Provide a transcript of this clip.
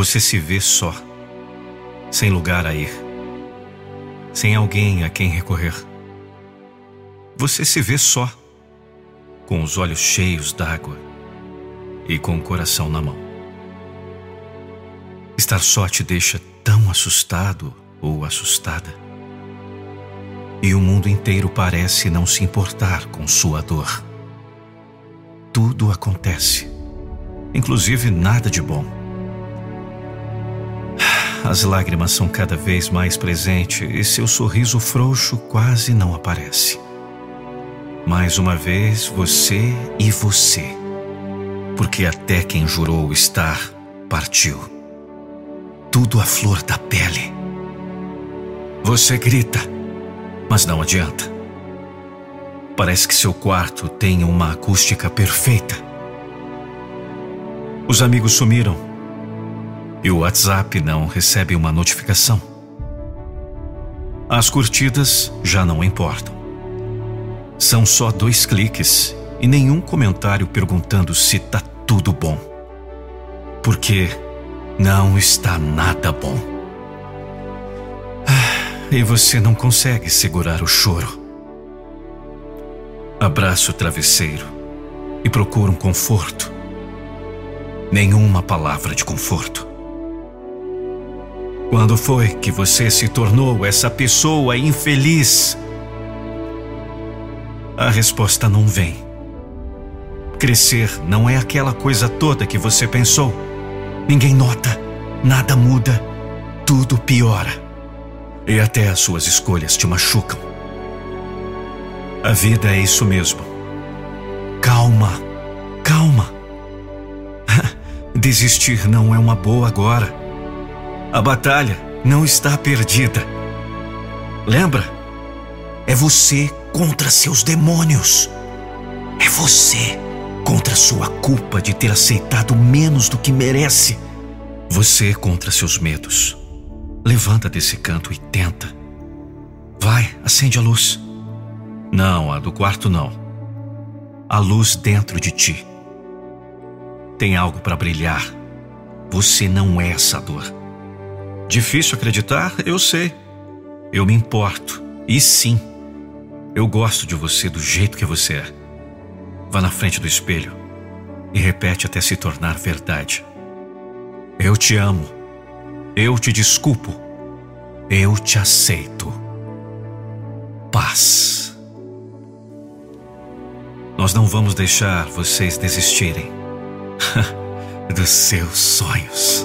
Você se vê só, sem lugar a ir, sem alguém a quem recorrer. Você se vê só, com os olhos cheios d'água e com o coração na mão. Estar só te deixa tão assustado ou assustada. E o mundo inteiro parece não se importar com sua dor. Tudo acontece, inclusive nada de bom as lágrimas são cada vez mais presentes e seu sorriso frouxo quase não aparece. Mais uma vez, você e você. Porque até quem jurou estar partiu. Tudo à flor da pele. Você grita, mas não adianta. Parece que seu quarto tem uma acústica perfeita. Os amigos sumiram e o WhatsApp não recebe uma notificação. As curtidas já não importam. São só dois cliques e nenhum comentário perguntando se tá tudo bom. Porque não está nada bom. Ah, e você não consegue segurar o choro. Abraça o travesseiro e procura um conforto. Nenhuma palavra de conforto. Quando foi que você se tornou essa pessoa infeliz? A resposta não vem. Crescer não é aquela coisa toda que você pensou. Ninguém nota, nada muda, tudo piora. E até as suas escolhas te machucam. A vida é isso mesmo. Calma, calma. Desistir não é uma boa agora. A batalha não está perdida. Lembra? É você contra seus demônios. É você contra sua culpa de ter aceitado menos do que merece. Você contra seus medos. Levanta desse canto e tenta. Vai, acende a luz. Não, a do quarto não. A luz dentro de ti. Tem algo para brilhar. Você não é essa dor. Difícil acreditar? Eu sei. Eu me importo. E sim, eu gosto de você do jeito que você é. Vá na frente do espelho e repete até se tornar verdade. Eu te amo. Eu te desculpo. Eu te aceito. Paz. Nós não vamos deixar vocês desistirem dos seus sonhos.